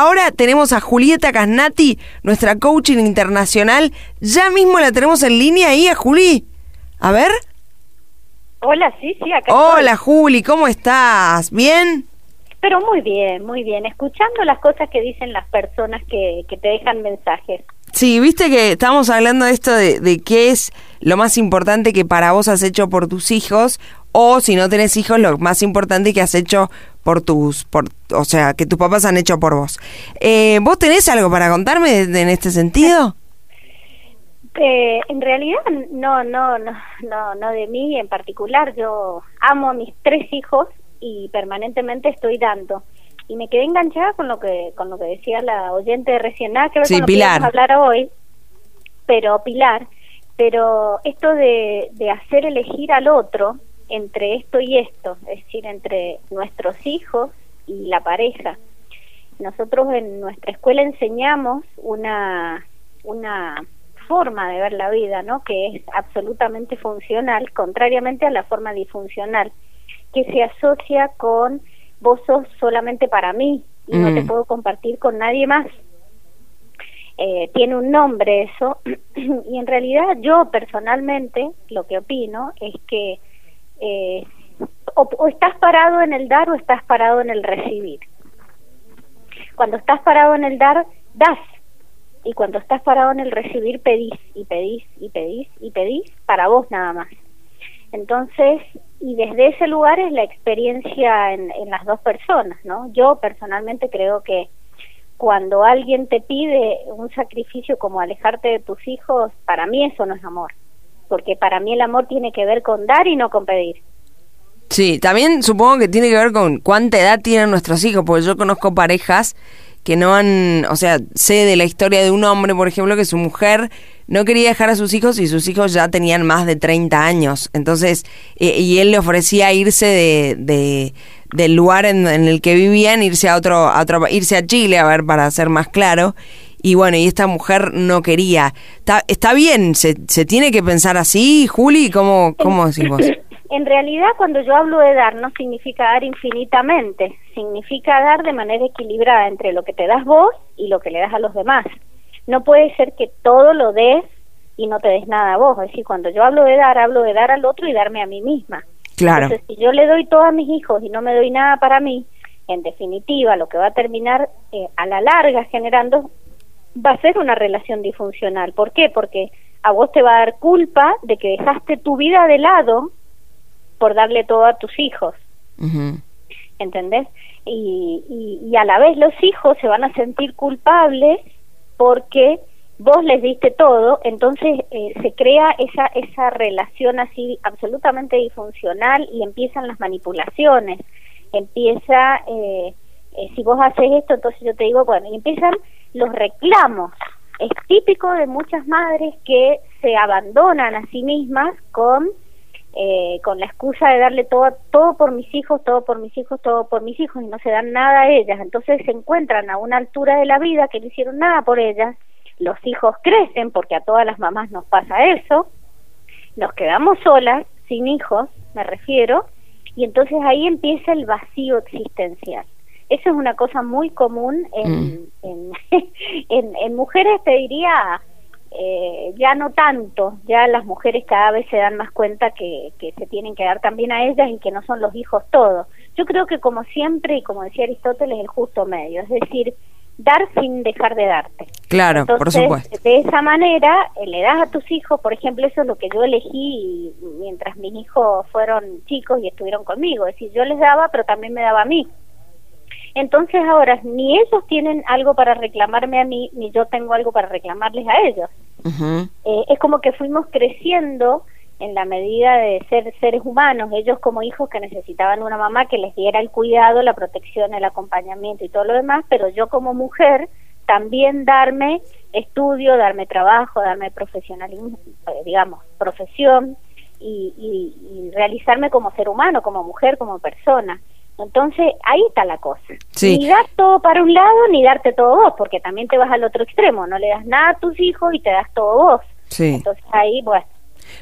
ahora tenemos a Julieta Casnati, nuestra coaching internacional. Ya mismo la tenemos en línea ahí a Juli. A ver. Hola, sí, sí, acá Hola, Juli, ¿cómo estás? ¿Bien? Pero muy bien, muy bien. Escuchando las cosas que dicen las personas que, que te dejan mensajes. Sí, viste que estamos hablando de esto de, de qué es lo más importante que para vos has hecho por tus hijos o si no tenés hijos, lo más importante que has hecho por tus, por, o sea, que tus papás han hecho por vos. Eh, ¿Vos tenés algo para contarme en este sentido? Eh, en realidad no, no, no, no, no de mí en particular. Yo amo a mis tres hijos y permanentemente estoy dando. Y me quedé enganchada con lo que, con lo que decía la oyente de recién nada que ver Sí, con lo que Pilar. íbamos a hablar hoy, pero Pilar, pero esto de, de hacer elegir al otro entre esto y esto, es decir, entre nuestros hijos y la pareja. Nosotros en nuestra escuela enseñamos una, una forma de ver la vida, ¿no? Que es absolutamente funcional, contrariamente a la forma disfuncional, que se asocia con vos sos solamente para mí y no te Mm. puedo compartir con nadie más. Eh, tiene un nombre eso y en realidad yo personalmente lo que opino es que eh, o, estás parado en el dar o estás parado en el recibir. Cuando estás parado en el dar, das. Y cuando estás parado en el recibir, pedís y pedís y pedís y pedís para vos nada más. Entonces, y desde ese lugar es la experiencia en, en las dos personas, ¿no? Yo personalmente creo que cuando alguien te pide un sacrificio como alejarte de tus hijos, para mí eso no es amor. Porque para mí el amor tiene que ver con dar y no con pedir. Sí, también supongo que tiene que ver con cuánta edad tienen nuestros hijos, porque yo conozco parejas que no han, o sea, sé de la historia de un hombre, por ejemplo, que su mujer no quería dejar a sus hijos y sus hijos ya tenían más de 30 años. Entonces, eh, y él le ofrecía irse de, de- del lugar en, el que vivían, irse a otro, a otro, irse a Chile, a ver, para ser más claro. Y bueno, y esta mujer no quería. Está, está bien, se, se tiene que pensar así, Juli, ¿cómo, cómo decís vos? En realidad, cuando yo hablo de dar, no significa dar infinitamente, significa dar de manera equilibrada entre lo que te das vos y lo que le das a los demás. No puede ser que todo lo des y no te des nada a vos. Es decir, cuando yo hablo de dar, hablo de dar al otro y darme a mí misma. Claro. Entonces, si yo le doy todo a mis hijos y no me doy nada para mí, en definitiva, lo que va a terminar eh, a la larga generando va a ser una relación disfuncional. ¿Por qué? Porque a vos te va a dar culpa de que dejaste tu vida de lado por darle todo a tus hijos. ¿entendés? Y, y, y a la vez los hijos se van a sentir culpables porque vos les diste todo, entonces eh, se crea esa, esa relación así absolutamente disfuncional y empiezan las manipulaciones, empieza, eh, eh, si vos haces esto, entonces yo te digo, bueno, y empiezan los reclamos. Es típico de muchas madres que se abandonan a sí mismas con eh, con la excusa de darle todo, todo por mis hijos, todo por mis hijos, todo por mis hijos y no se dan nada a ellas. Entonces se encuentran a una altura de la vida que no hicieron nada por ellas. Los hijos crecen porque a todas las mamás nos pasa eso. Nos quedamos solas, sin hijos, me refiero, y entonces ahí empieza el vacío existencial. Eso es una cosa muy común en, en, en, en mujeres, te diría, eh, ya no tanto, ya las mujeres cada vez se dan más cuenta que, que se tienen que dar también a ellas y que no son los hijos todos. Yo creo que como siempre y como decía Aristóteles, el justo medio, es decir, dar sin dejar de darte. Claro, por supuesto. de esa manera eh, le das a tus hijos, por ejemplo, eso es lo que yo elegí mientras mis hijos fueron chicos y estuvieron conmigo, es decir, yo les daba, pero también me daba a mí. Entonces ahora ni ellos tienen algo para reclamarme a mí, ni yo tengo algo para reclamarles a ellos. Eh, es como que fuimos creciendo en la medida de ser seres humanos, ellos como hijos que necesitaban una mamá que les diera el cuidado, la protección, el acompañamiento y todo lo demás, pero yo como mujer también darme estudio, darme trabajo, darme profesionalismo, eh, digamos, profesión y, y, y realizarme como ser humano, como mujer, como persona. Entonces, ahí está la cosa. Sí. Ni dar todo para un lado, ni darte todo vos, porque también te vas al otro extremo, no le das nada a tus hijos y te das todo vos. Sí. Entonces ahí, bueno.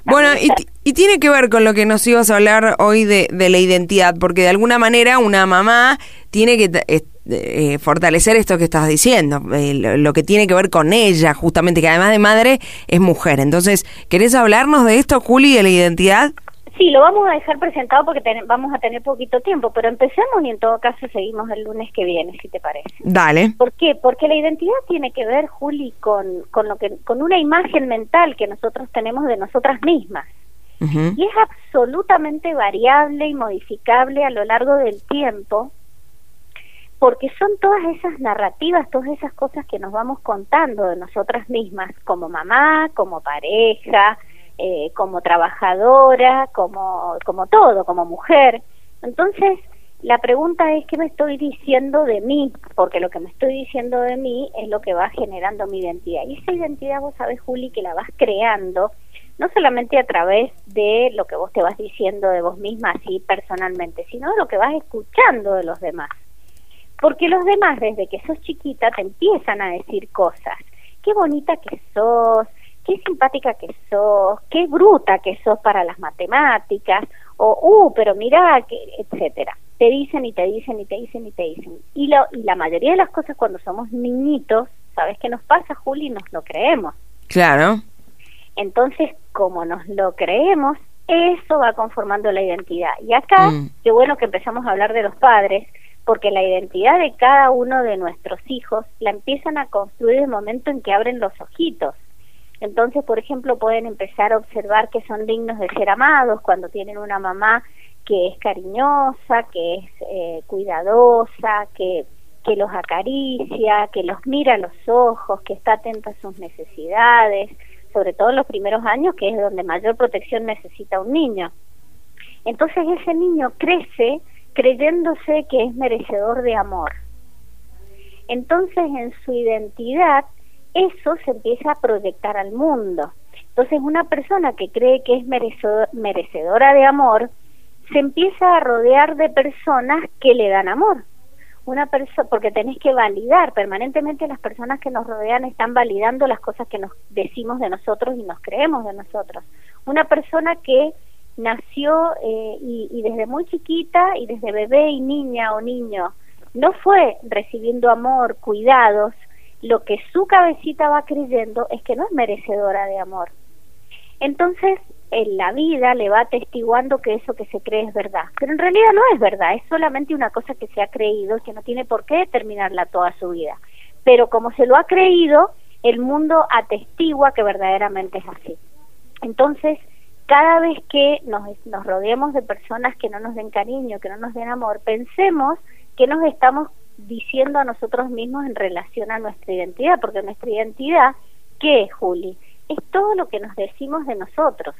Bueno, y, y tiene que ver con lo que nos ibas a hablar hoy de, de la identidad, porque de alguna manera una mamá tiene que, eh, fortalecer esto que estás diciendo, eh, lo, que tiene que ver con ella, justamente, que además de madre es mujer. Entonces, ¿querés hablarnos de esto, Juli, de la identidad? Sí, lo vamos a dejar presentado porque vamos a tener poquito tiempo, pero empecemos y en todo caso seguimos el lunes que viene, si te parece. Dale. ¿Por qué? Porque la identidad tiene que ver, Juli, con, con, lo que, con una imagen mental que nosotros tenemos de nosotras mismas. Y es absolutamente variable y modificable a lo largo del tiempo, porque son todas esas narrativas, todas esas cosas que nos vamos contando de nosotras mismas, como mamá, como pareja, eh, como trabajadora, como, como todo, como mujer. Entonces, la pregunta es qué me estoy diciendo de mí, porque lo que me estoy diciendo de mí es lo que va generando mi identidad. Y esa identidad, vos sabés, Juli, que la vas creando no solamente a través de lo que vos te vas diciendo de vos misma, así personalmente, sino de lo que vas escuchando de los demás. Porque los demás, desde que sos chiquita, te empiezan a decir cosas. Qué bonita que sos, qué simpática que sos, qué bruta que sos para las matemáticas, o, uh, pero mira, que, etcétera. Te dicen y te dicen y te dicen y te dicen. Y, lo, y la mayoría de las cosas cuando somos niñitos, ¿sabes qué nos pasa, Juli? Nos lo creemos. Claro. Entonces, como nos lo creemos, eso va conformando la identidad. Y acá, mm. qué bueno que empezamos a hablar de los padres, porque la identidad de cada uno de nuestros hijos la empiezan a construir el momento en que abren los ojitos. Entonces, por ejemplo, pueden empezar a observar que son dignos de ser amados cuando tienen una mamá que es cariñosa, que es eh, cuidadosa, que, que los acaricia, que los mira a los ojos, que está atenta a sus necesidades, sobre todo en los primeros años, que es donde mayor protección necesita un niño. Entonces ese niño crece creyéndose que es merecedor de amor. Entonces en su identidad eso se empieza a proyectar al mundo. Entonces una persona que cree que es merecedora de amor, se empieza a rodear de personas que le dan amor. Una persona, porque tenés que validar permanentemente las personas que nos rodean están validando las cosas que nos decimos de nosotros y nos creemos de nosotros. Una persona que nació eh, y, y desde muy chiquita y desde bebé y niña o niño no fue recibiendo amor, cuidados, lo que su cabecita va creyendo es que no es merecedora de amor. Entonces, en la vida le va atestiguando que eso que se cree es verdad. Pero en realidad no es verdad, es solamente una cosa que se ha creído que no tiene por qué determinarla toda su vida. Pero como se lo ha creído, el mundo atestigua que verdaderamente es así. Entonces, cada vez que nos, nos rodeemos de personas que no nos den cariño, que no nos den amor, pensemos que nos estamos diciendo a nosotros mismos en relación a nuestra identidad, porque nuestra identidad, ¿qué es, Juli? Es todo lo que nos decimos de nosotros.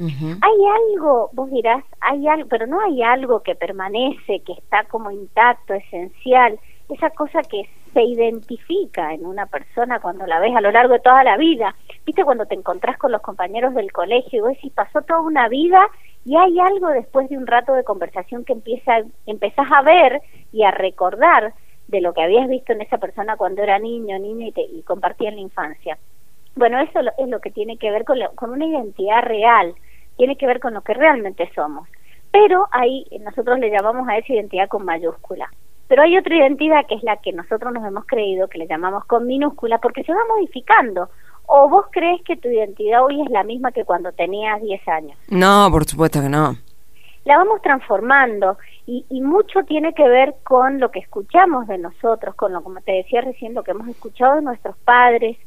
Hay algo, vos dirás, hay algo, pero no hay algo que permanece, que está como intacto, esencial, esa cosa que se identifica en una persona cuando la ves a lo largo de toda la vida. Viste cuando te encontrás con los compañeros del colegio y vos decís, pasó toda una vida y hay algo después de un rato de conversación que empieza, a ver y a recordar de lo que habías visto en esa persona cuando era niño, niña y, te, y compartía en la infancia. Bueno, eso es lo que tiene que ver con, con una identidad real, tiene que ver con lo que realmente somos. Pero ahí nosotros le llamamos a esa identidad con mayúscula. Pero hay otra identidad que es la que nosotros nos hemos creído, que le llamamos con minúscula, porque se va modificando. ¿O vos crees que tu identidad hoy es la misma que cuando tenías 10 años? No, por supuesto que no. La vamos transformando y, y, mucho tiene que ver con lo que escuchamos de nosotros, con lo, como te decía recién, lo que hemos escuchado de nuestros padres,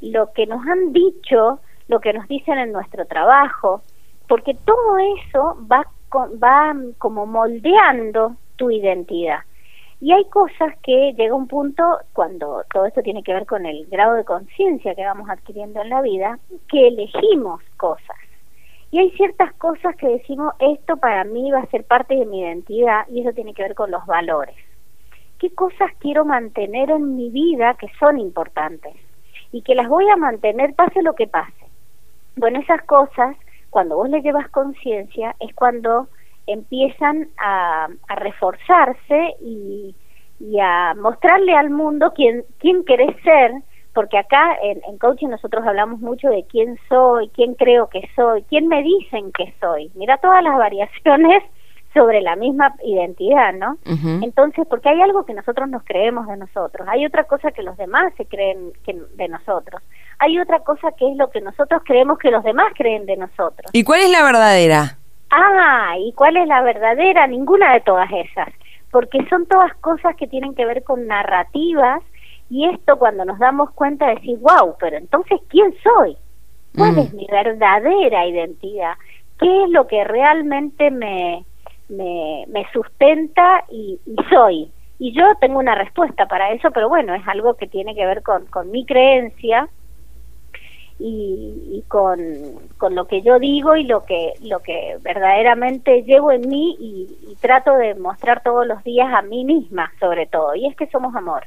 lo que nos han dicho, lo que nos dicen en nuestro trabajo, porque todo eso va, va como moldeando tu identidad. Y hay cosas que llega un punto, cuando todo esto tiene que ver con el grado de conciencia que vamos adquiriendo en la vida, que elegimos cosas. Y hay ciertas cosas que decimos, esto para mí va a ser parte de mi identidad y eso tiene que ver con los valores. ¿Qué cosas quiero mantener en mi vida que son importantes? Y que las voy a mantener pase lo que pase. Bueno, esas cosas, cuando vos le llevas conciencia, es cuando empiezan a, reforzarse y, a mostrarle al mundo quién, quién querés ser, porque acá en, en, coaching nosotros hablamos mucho de quién soy, quién creo que soy, quién me dicen que soy. Mira todas las variaciones sobre la misma identidad, ¿no? Entonces, porque hay algo que nosotros nos creemos de nosotros, hay otra cosa que los demás se creen que de nosotros, hay otra cosa que es lo que nosotros creemos que los demás creen de nosotros. ¿Y cuál es la verdadera? Ah, ¿y cuál es la verdadera? Ninguna de todas esas, porque son todas cosas que tienen que ver con narrativas y esto cuando nos damos cuenta de decir, wow, pero entonces, ¿quién soy? ¿Cuál mm. es mi verdadera identidad? ¿Qué es lo que realmente me, me, me sustenta y, soy? Y yo tengo una respuesta para eso, pero bueno, es algo que tiene que ver con, con mi creencia y, con, con, lo que yo digo y lo que, lo que verdaderamente llevo en mí y, y trato de mostrar todos los días a mí misma, sobre todo, y es que somos amor.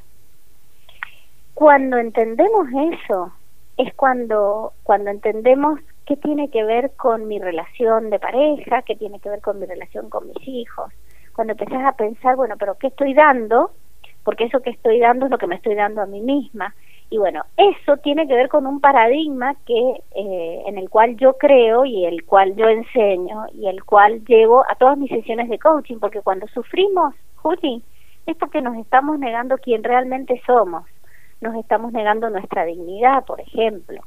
Cuando entendemos eso, es cuando, cuando entendemos qué tiene que ver con mi relación de pareja, qué tiene que ver con mi relación con mis hijos. Cuando empezás a pensar, bueno, pero ¿qué estoy dando? Porque eso que estoy dando es lo que me estoy dando a mí misma. Y bueno, eso tiene que ver con un paradigma que eh, en el cual yo creo y el cual yo enseño y el cual llevo a todas mis sesiones de coaching, porque cuando sufrimos, Juli, es porque nos estamos negando quién realmente somos nos estamos negando nuestra dignidad, por ejemplo,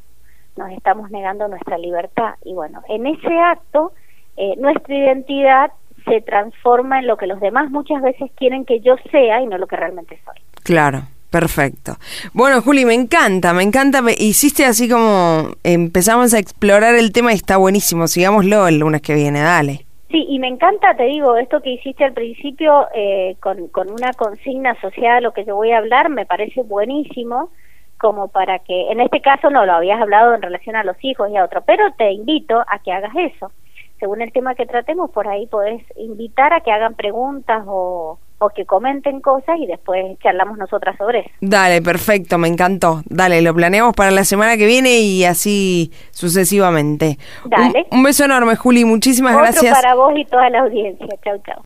nos estamos negando nuestra libertad. Y bueno, en ese acto, eh, nuestra identidad se transforma en lo que los demás muchas veces quieren que yo sea y no lo que realmente soy. Claro. Perfecto. Bueno, Juli, me encanta, me encanta. Hiciste así como empezamos a explorar el tema y está buenísimo. Sigámoslo el lunes que viene, dale. Sí, y me encanta, te digo, esto que hiciste al principio eh, con, con una consigna asociada a lo que yo voy a hablar, me parece buenísimo, como para que, en este caso no lo habías hablado en relación a los hijos y a otro, pero te invito a que hagas eso. Según el tema que tratemos, por ahí podés invitar a que hagan preguntas o, o que comenten cosas y después charlamos nosotras sobre eso. Dale, perfecto, me encantó. Dale, lo planeamos para la semana que viene y así sucesivamente. Dale. Un, beso enorme, Juli, muchísimas Otro gracias. para vos y toda la audiencia. Chau, chau.